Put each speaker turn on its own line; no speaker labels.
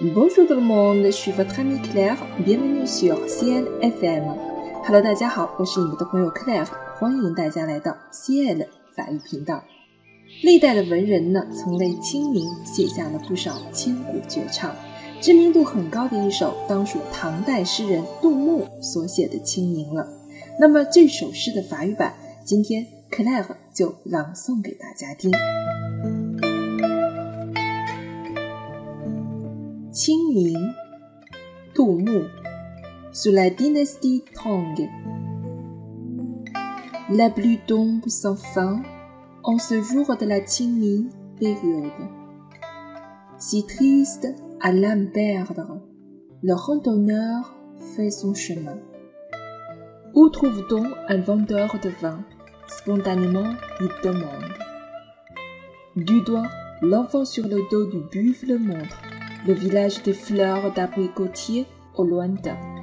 Bonjour tout le monde, je suis votre ami Claire. Bienvenue sur CL FM. Hello，大家好，我是你们的朋友 Claire，欢迎大家来到 CL 法语频道。历代的文人呢，曾为《清明》写下了不少千古绝唱，知名度很高的一首，当属唐代诗人杜牧所写的《清明》了。那么这首诗的法语版，今天 Claire 就朗诵给大家听。清明，杜牧。Sous la dynastie Tang, la pluie tombe sans fin en ce jour de la Qingming période. Si triste à l'âme perdre, le randonneur fait son chemin. Où trouve-t-on un vendeur de vin Spontanément, il demande. Du doigt, l'enfant sur le dos du buffle montre le village des fleurs d'abricotiers au lointain.